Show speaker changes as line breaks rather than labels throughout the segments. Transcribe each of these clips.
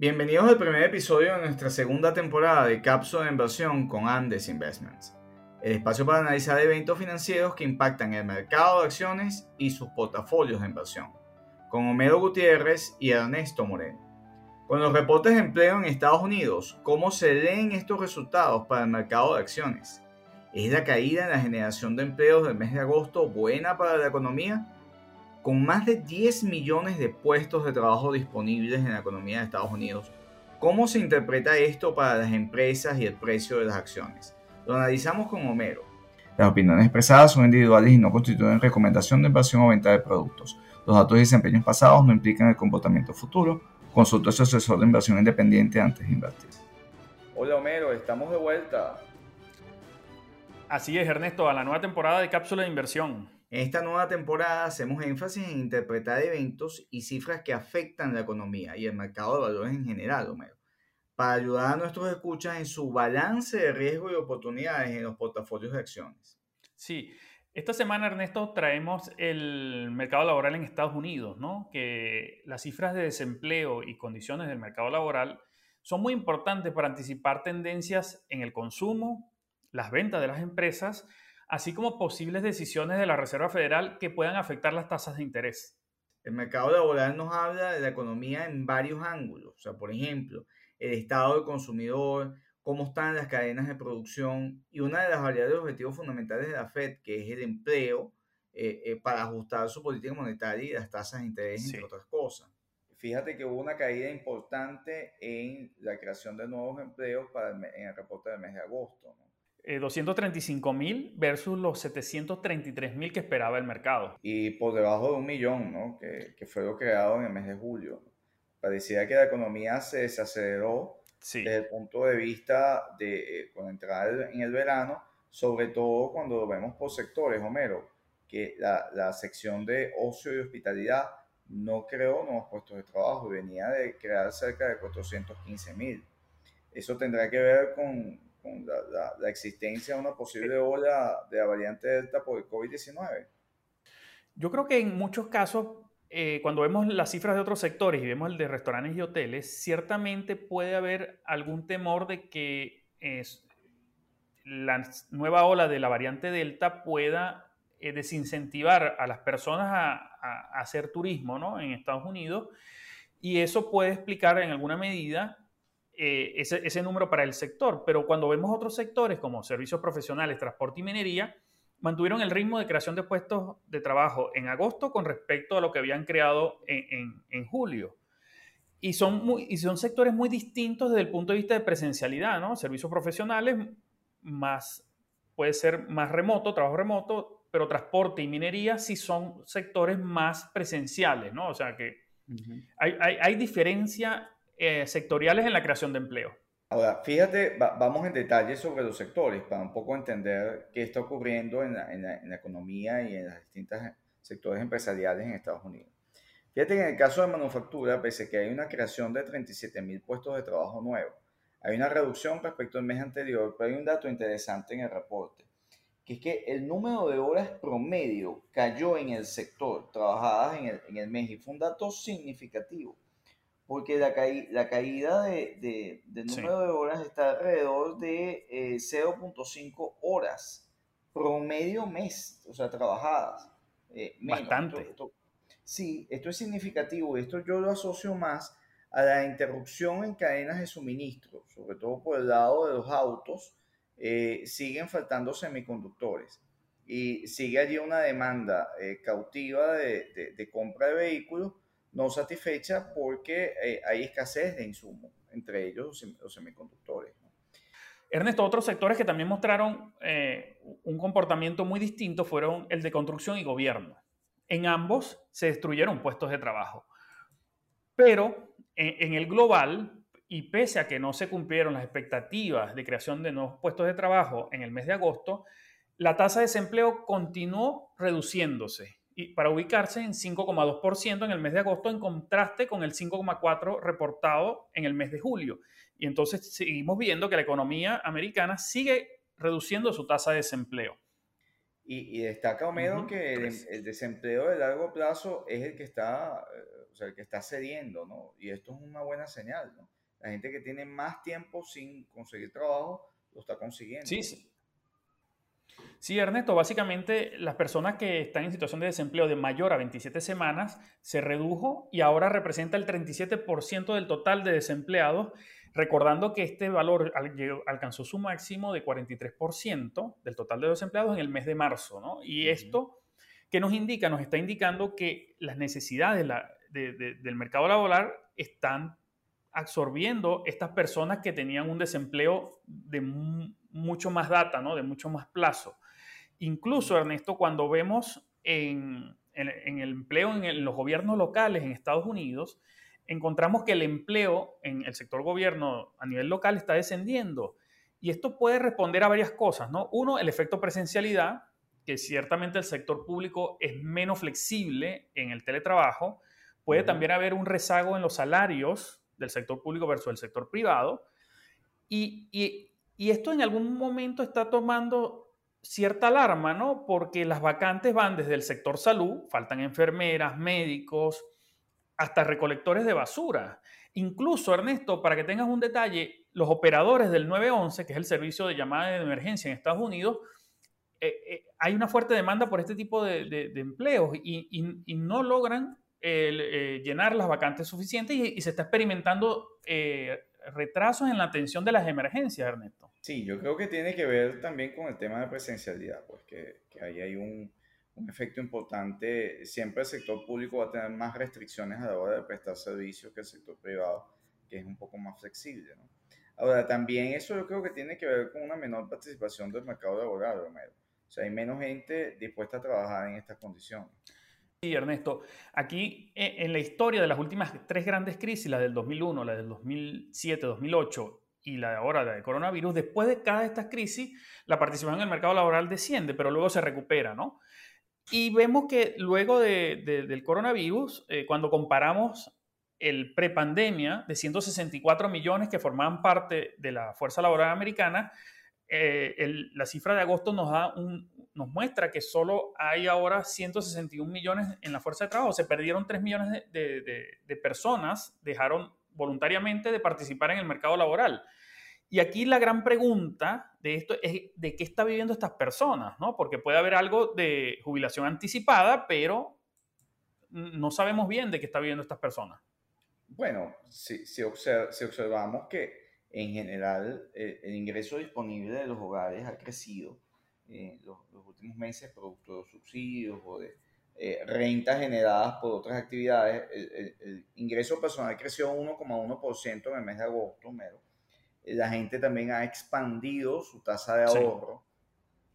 Bienvenidos al primer episodio de nuestra segunda temporada de Cápsula de Inversión con Andes Investments, el espacio para analizar eventos financieros que impactan el mercado de acciones y sus portafolios de inversión, con Homero Gutiérrez y Ernesto Moreno. Con los reportes de empleo en Estados Unidos, ¿cómo se leen estos resultados para el mercado de acciones? ¿Es la caída en la generación de empleos del mes de agosto buena para la economía? Con más de 10 millones de puestos de trabajo disponibles en la economía de Estados Unidos, ¿cómo se interpreta esto para las empresas y el precio de las acciones? Lo analizamos con Homero.
Las opiniones expresadas son individuales y no constituyen recomendación de inversión o venta de productos. Los datos y desempeños pasados no implican el comportamiento futuro. Consulta a su asesor de inversión independiente antes de invertir.
Hola Homero, estamos de vuelta.
Así es, Ernesto, a la nueva temporada de Cápsula de Inversión.
En esta nueva temporada hacemos énfasis en interpretar eventos y cifras que afectan la economía y el mercado de valores en general, Homero, para ayudar a nuestros escuchas en su balance de riesgo y oportunidades en los portafolios de acciones.
Sí, esta semana, Ernesto, traemos el mercado laboral en Estados Unidos, ¿no? Que las cifras de desempleo y condiciones del mercado laboral son muy importantes para anticipar tendencias en el consumo, las ventas de las empresas, así como posibles decisiones de la Reserva Federal que puedan afectar las tasas de interés.
El mercado laboral nos habla de la economía en varios ángulos, o sea, por ejemplo, el estado del consumidor, cómo están las cadenas de producción y una de las variables objetivos fundamentales de la Fed, que es el empleo, eh, eh, para ajustar su política monetaria y las tasas de interés, entre otras cosas. Fíjate que hubo una caída importante en la creación de nuevos empleos para en el reporte del mes de agosto. ¿no?
235 eh, mil versus los 733 mil que esperaba el mercado.
Y por debajo de un millón, ¿no? que, que fue lo creado en el mes de julio. Parecía que la economía se desaceleró desde el punto de vista de eh, con entrar en el verano, sobre todo cuando lo vemos por sectores, Homero, que la, la sección de ocio y hospitalidad no creó nuevos puestos de trabajo, venía de crear cerca de 415 mil. Eso tendrá que ver con, con la, existencia de una posible ola de la variante Delta por el COVID-19?
Yo creo que en muchos casos, eh, cuando vemos las cifras de otros sectores y vemos el de restaurantes y hoteles, ciertamente puede haber algún temor de que la nueva ola de la variante Delta pueda eh, desincentivar a las personas a, hacer turismo ¿no? en Estados Unidos y eso puede explicar en alguna medida eh, ese, número para el sector, pero cuando vemos otros sectores como servicios profesionales, transporte y minería, mantuvieron el ritmo de creación de puestos de trabajo en agosto con respecto a lo que habían creado en, julio. Y son, muy, y son sectores muy distintos desde el punto de vista de presencialidad, ¿no? Servicios profesionales más, puede ser más remoto, trabajo remoto, pero transporte y minería sí son sectores más presenciales, ¿no? O sea que hay, hay, hay diferencia eh, sectoriales en la creación de empleo.
Ahora, fíjate, vamos en detalle sobre los sectores para un poco entender qué está ocurriendo en la, en la, economía y en los distintos sectores empresariales en Estados Unidos. Fíjate que en el caso de manufactura, pese a que hay una creación de 37 mil puestos de trabajo nuevos, hay una reducción respecto al mes anterior, pero hay un dato interesante en el reporte, que es que el número de horas promedio cayó en el sector trabajadas en el, en el mes y fue un dato significativo porque la, la caída de, de, número de horas está alrededor de 0.5 eh, horas promedio mes, o sea, trabajadas.
Eh, Bastante.
sí, esto es significativo esto yo lo asocio más a la interrupción en cadenas de suministro, sobre todo por el lado de los autos, eh, siguen faltando semiconductores y sigue allí una demanda cautiva de, de compra de vehículos no satisfecha porque eh, hay escasez de insumos, entre ellos los semiconductores.
Ernesto, otros sectores que también mostraron eh, un comportamiento muy distinto fueron el de construcción y gobierno. En ambos se destruyeron puestos de trabajo. Pero en, el global, y pese a que no se cumplieron las expectativas de creación de nuevos puestos de trabajo en el mes de agosto, la tasa de desempleo continuó reduciéndose para ubicarse en 5,2% en el mes de agosto, en contraste con el 5,4% reportado en el mes de julio. Y entonces seguimos viendo que la economía americana sigue reduciendo su tasa de desempleo.
Y, destaca Homero que el, desempleo de largo plazo es el que está o sea, el que está cediendo, ¿no? Y esto es una buena señal, ¿no? La gente que tiene más tiempo sin conseguir trabajo lo está consiguiendo.
Sí, sí. Sí, Ernesto, básicamente las personas que están en situación de desempleo de mayor a 27 semanas se redujo y ahora representa el 37% del total de desempleados, recordando que este valor alcanzó su máximo de 43% del total de desempleados en el mes de marzo, ¿no? Y esto, ¿qué nos indica? Nos está indicando que las necesidades del mercado laboral están absorbiendo estas personas que tenían un desempleo de mucho más data, ¿no? de mucho más plazo. Incluso, Ernesto, cuando vemos en, el empleo en, los gobiernos locales en Estados Unidos, encontramos que el empleo en el sector gobierno a nivel local está descendiendo. Y esto puede responder a varias cosas, ¿no? Uno, el efecto presencialidad, que ciertamente el sector público es menos flexible en el teletrabajo. Puede también haber un rezago en los salarios del sector público versus el sector privado. Y, y, y esto en algún momento está tomando cierta alarma, ¿no? Porque las vacantes van desde el sector salud, faltan enfermeras, médicos, hasta recolectores de basura. Incluso, Ernesto, para que tengas un detalle, los operadores del 911, que es el servicio de llamada de emergencia en Estados Unidos, eh, eh, hay una fuerte demanda por este tipo de, empleos y, no logran eh, llenar las vacantes suficientes y, se está experimentando retrasos en la atención de las emergencias, Ernesto.
Sí, yo creo que tiene que ver también con el tema de presencialidad, pues que, ahí hay un, efecto importante. Siempre el sector público va a tener más restricciones a la hora de prestar servicios que el sector privado, que es un poco más flexible. ¿no? Ahora, también eso yo creo que tiene que ver con una menor participación del mercado laboral, Romero. O sea, hay menos gente dispuesta a trabajar en estas condiciones.
Sí, Ernesto. Aquí eh, en la historia de las últimas tres grandes crisis, la del 2001, la del 2007, 2008 y la de ahora, la de coronavirus, después de cada de estas crisis, la participación en el mercado laboral desciende, pero luego se recupera, ¿no? Y vemos que luego del coronavirus, eh, cuando comparamos el prepandemia de 164 millones que formaban parte de la fuerza laboral americana, eh, la cifra de agosto nos, da un, nos muestra que solo hay ahora 161 millones en la fuerza de trabajo. Se perdieron 3 millones de, personas, dejaron voluntariamente de participar en el mercado laboral. Y aquí la gran pregunta de esto es de qué está viviendo estas personas, ¿no? Porque puede haber algo de jubilación anticipada, pero no sabemos bien de qué está viviendo estas personas.
Bueno, si, si observamos que en general eh, el ingreso disponible de los hogares ha crecido en los, últimos meses producto de subsidios o de eh, rentas generadas por otras actividades. El, ingreso personal creció 1,1% en el mes de agosto, mero. La gente también ha expandido su tasa de ahorro.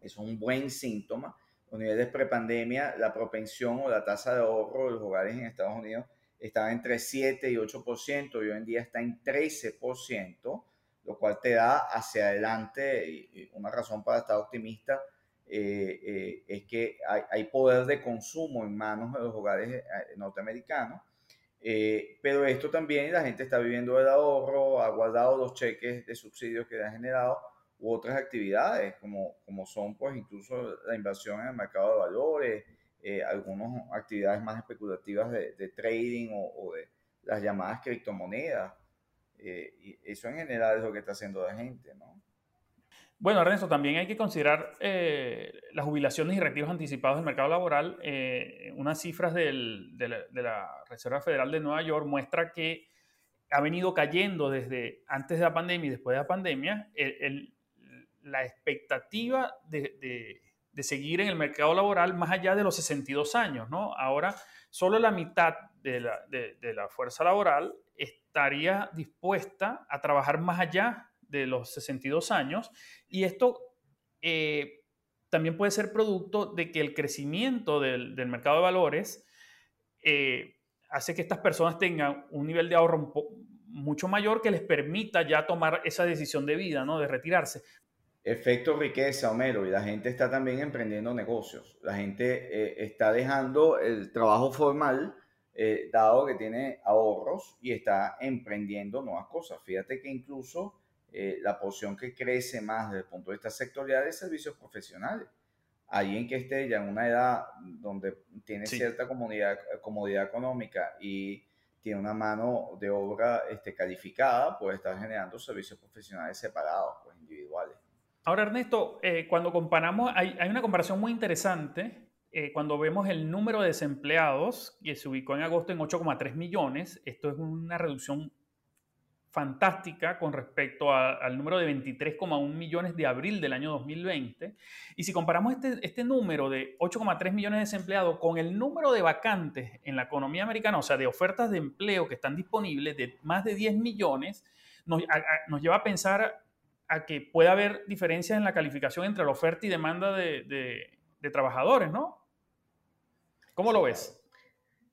Eso es un buen síntoma. Los niveles prepandemia, la propensión o la tasa de ahorro de los hogares en Estados Unidos estaba entre 7 y 8% y hoy en día está en 13%, lo cual te da hacia adelante una razón para estar optimista. Eh, eh, es que hay, poder de consumo en manos de los hogares eh, norteamericanos, pero esto también la gente está viviendo del ahorro, ha guardado los cheques de subsidios que le han generado u otras actividades, como, como son pues incluso la inversión en el mercado de valores, eh, algunas actividades más especulativas de, trading o, de las llamadas criptomonedas. Eh, y eso en general es lo que está haciendo la gente, ¿no?
Bueno, Ernesto, también hay que considerar eh, las jubilaciones y retiros anticipados del mercado laboral. unas cifras de, la, Reserva Federal de Nueva York muestra que ha venido cayendo desde antes de la pandemia y después de la pandemia la expectativa de, de seguir en el mercado laboral más allá de los 62 años. Ahora, solo la mitad de la, fuerza laboral estaría dispuesta a trabajar más allá de los 62 años y esto eh, también puede ser producto de que el crecimiento del, mercado de valores eh, hace que estas personas tengan un nivel de ahorro mucho mayor que les permita ya tomar esa decisión de vida, ¿no? De retirarse
efecto riqueza, Homero, y la gente está también emprendiendo negocios. La gente eh, está dejando el trabajo formal, dado que tiene ahorros, y está emprendiendo nuevas cosas. Fíjate que incluso eh, la porción que crece más desde el punto de vista sectorial es servicios profesionales. alguien que esté ya en una edad donde tiene cierta comodidad, comodidad económica y tiene una mano de obra este, calificada, puede estar generando servicios profesionales separados, pues individuales.
Ahora, Ernesto, eh, cuando comparamos, hay, hay, una comparación muy interesante. Eh, cuando vemos el número de desempleados, que se ubicó en agosto en 8,3 millones, esto es una reducción fantástica con respecto al número de 23,1 millones de abril del año 2020. Y si comparamos este, este número de 8,3 millones de desempleados con el número de vacantes en la economía americana, o sea, de ofertas de empleo que están disponibles de más de 10 millones, nos, nos lleva a pensar a que puede haber diferencias en la calificación entre la oferta y demanda de, de, trabajadores, ¿no? ¿Cómo lo ves?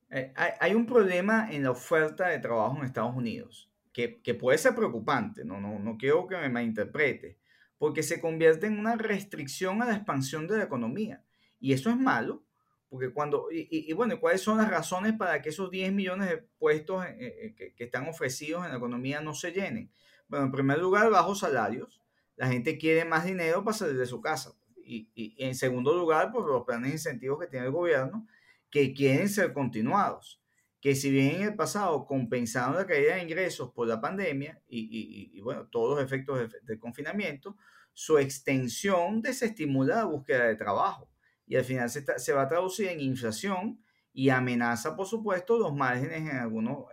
Eh, hay, hay un problema en la oferta de trabajo en Estados Unidos que, puede ser preocupante, no, no, no quiero que me malinterprete, porque se convierte en una restricción a la expansión de la economía. Y eso es malo, porque cuando, y, bueno, ¿cuáles son las razones para que esos 10 millones de puestos eh, eh, que, que, están ofrecidos en la economía no se llenen? Bueno, en primer lugar, bajos salarios. La gente quiere más dinero para salir de su casa. Y en segundo lugar, por los planes de incentivos que tiene el gobierno, que quieren ser continuados que si bien en el pasado compensaron la caída de ingresos por la pandemia y, bueno, todos los efectos del confinamiento, su extensión desestimula la búsqueda de trabajo y al final se, va a traducir en inflación y amenaza, por supuesto, los márgenes en algunos,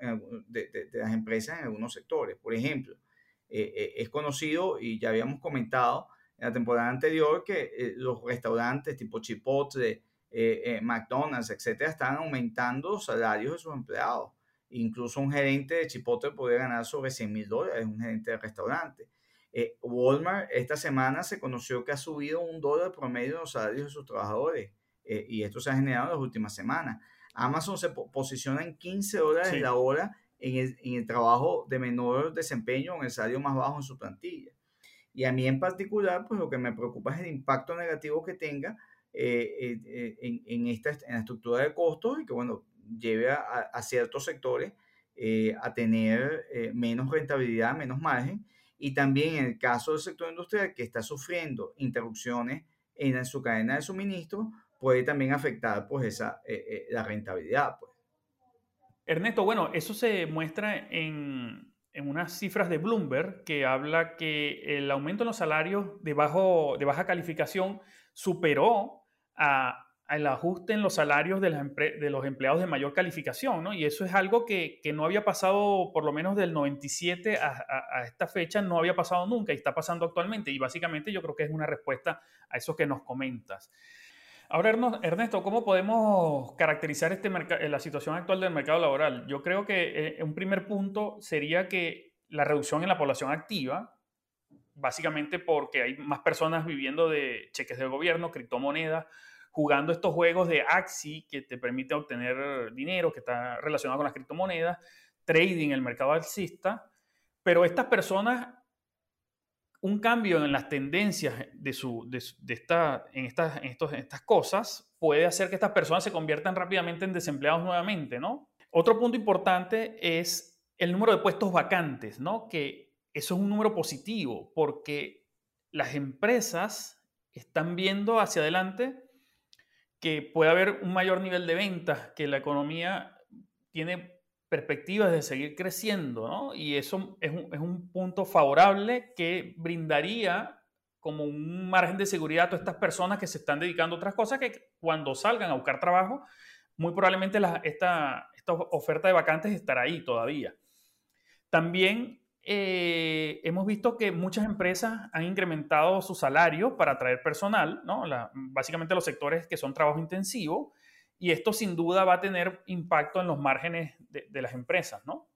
de, las empresas en algunos sectores. Por ejemplo, eh, eh, es conocido y ya habíamos comentado en la temporada anterior que eh, los restaurantes tipo Chipotle, eh, eh, McDonald's, etcétera, están aumentando los salarios de sus empleados. Incluso un gerente de Chipotle puede ganar sobre 100 mil dólares, un gerente de restaurante. Eh, Walmart esta semana se conoció que ha subido un dólar promedio de los salarios de sus trabajadores y esto se ha generado en las últimas semanas. Amazon se posiciona en 15 dólares la hora en el, en el, trabajo de menor desempeño, en el salario más bajo en su plantilla. Y a mí en particular, pues lo que me preocupa es el impacto negativo que tenga eh, eh, en, en, esta en la estructura de costos y que, bueno, lleve a, ciertos sectores eh, a tener menos rentabilidad, menos margen. Y también en el caso del sector industrial que está sufriendo interrupciones en su cadena de suministro, puede también afectar pues esa, la rentabilidad. Pues.
Ernesto, bueno, eso se muestra en, en, unas cifras de Bloomberg que habla que el aumento en los salarios de, bajo, de baja calificación superó a, el ajuste en los salarios de, los empleados de mayor calificación, ¿no? Y eso es algo que, que no había pasado, por lo menos del 97 a, a, esta fecha, no había pasado nunca y está pasando actualmente. Y básicamente yo creo que es una respuesta a eso que nos comentas. Ahora, Ernesto, ¿cómo podemos caracterizar este la situación actual del mercado laboral? Yo creo que eh, un primer punto sería que la reducción en la población activa, básicamente porque hay más personas viviendo de cheques del gobierno, criptomonedas, jugando estos juegos de Axi que te permite obtener dinero que está relacionado con las criptomonedas, trading, el mercado alcista, pero estas personas, un cambio en las tendencias de, su, de, esta, en, estas, en, estos, en estas cosas puede hacer que estas personas se conviertan rápidamente en desempleados nuevamente, ¿no? Otro punto importante es el número de puestos vacantes, ¿no? Que eso es un número positivo porque las empresas están viendo hacia adelante que puede haber un mayor nivel de ventas, que la economía tiene perspectivas de seguir creciendo, ¿no? Y eso es un, es un punto favorable que brindaría como un margen de seguridad a todas estas personas que se están dedicando a otras cosas que cuando salgan a buscar trabajo, muy probablemente esta, esta oferta de vacantes estará ahí todavía. También eh, hemos visto que muchas empresas han incrementado su salario para atraer personal, básicamente los sectores que son trabajo intensivo, y esto sin duda va a tener impacto en los márgenes de, las empresas, ¿no?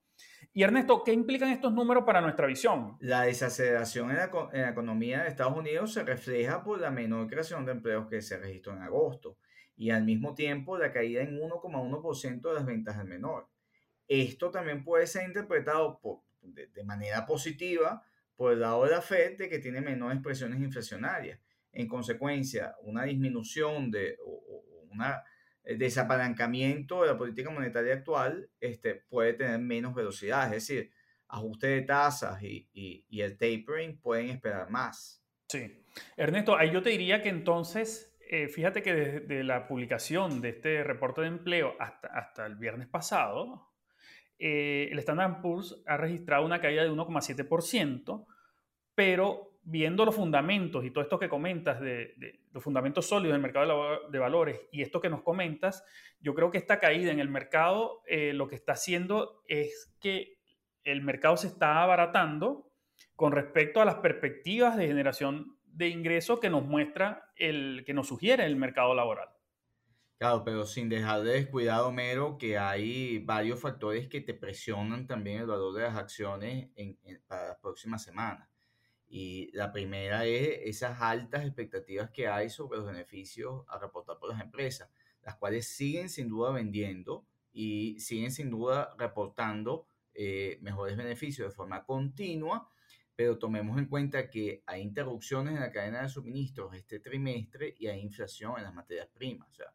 Y Ernesto, ¿qué implican estos números para nuestra visión?
La desaceleración en la, economía de Estados Unidos se refleja por la menor creación de empleos que se registró en agosto y al mismo tiempo la caída en 1,1% de las ventas del menor. Esto también puede ser interpretado por, de, manera positiva por el lado de la Fed de que tiene menores presiones inflacionarias. En consecuencia, una disminución de un eh, desapalancamiento de la política monetaria actual este, puede tener menos velocidad, es decir, ajuste de tasas y, y, el tapering pueden esperar más.
Sí. Ernesto, ahí yo te diría que entonces eh, fíjate que desde la publicación de este reporte de empleo hasta, hasta el viernes pasado, eh, el Standard Poor's ha registrado una caída de 1,7%, pero viendo los fundamentos y todo esto que comentas de, los fundamentos sólidos del mercado de, valores y esto que nos comentas, yo creo que esta caída en el mercado eh, lo que está haciendo es que el mercado se está abaratando con respecto a las perspectivas de generación de ingresos que nos muestra el que nos sugiere el mercado laboral.
Claro, pero sin dejar de descuidado, Mero, que hay varios factores que te presionan también el valor de las acciones en, para las próximas semanas. Y la primera es esas altas expectativas que hay sobre los beneficios a reportar por las empresas, las cuales siguen sin duda vendiendo y siguen sin duda reportando eh, mejores beneficios de forma continua, pero tomemos en cuenta que hay interrupciones en la cadena de suministros este trimestre y hay inflación en las materias primas. O sea,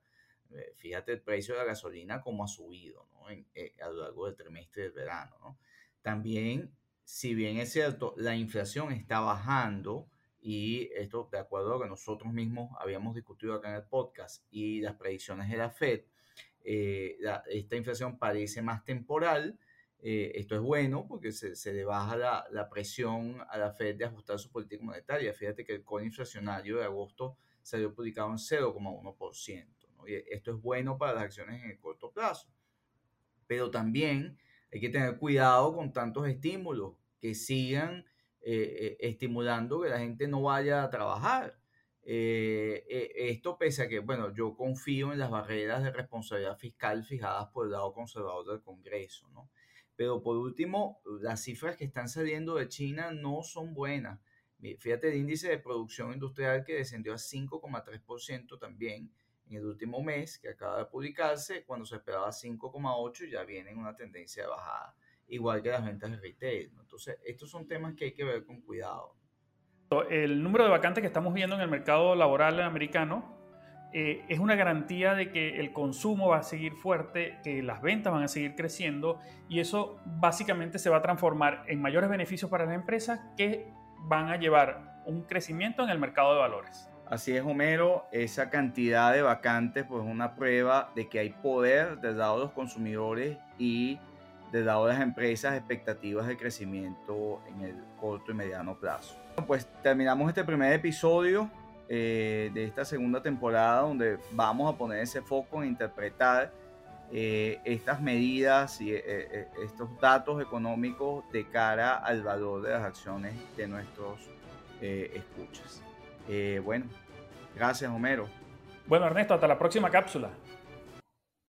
fíjate el precio de la gasolina como ha subido ¿no? Eh, a lo largo del trimestre del verano. ¿no? También si bien es cierto, la inflación está bajando y esto de acuerdo a lo que nosotros mismos habíamos discutido acá en el podcast y las predicciones de la Fed, eh, esta inflación parece más temporal. Eh, esto es bueno porque se, se le baja la, la, presión a la Fed de ajustar su política monetaria. Fíjate que el core inflacionario de agosto salió publicado en 0,1%. Esto es bueno para las acciones en el corto plazo. Pero también hay que tener cuidado con tantos estímulos que sigan eh, eh, estimulando que la gente no vaya a trabajar. Eh, esto pese a que, bueno, yo confío en las barreras de responsabilidad fiscal fijadas por el lado conservador del Congreso, ¿no? Pero por último, las cifras que están saliendo de China no son buenas. Fíjate el índice de producción industrial que descendió a 5,3% también en el último mes, que acaba de publicarse, cuando se esperaba 5,8 ya viene en una tendencia de bajada, igual que las ventas de retail. Entonces, estos son temas que hay que ver con cuidado.
El número de vacantes que estamos viendo en el mercado laboral americano eh, es una garantía de que el consumo va a seguir fuerte, que las ventas van a seguir creciendo y eso básicamente se va a transformar en mayores beneficios para las empresas que van a llevar un crecimiento en el mercado de valores.
Así es, Homero, esa cantidad de vacantes pues es una prueba de que hay poder del lado de los consumidores y del lado de las empresas expectativas de crecimiento en el corto y mediano plazo. Pues terminamos este primer episodio eh, de esta segunda temporada donde vamos a poner ese foco en interpretar eh, estas medidas y eh, estos datos económicos de cara al valor de las acciones de nuestros escuchas. Eh, bueno, gracias Homero.
Bueno Ernesto, hasta la próxima cápsula.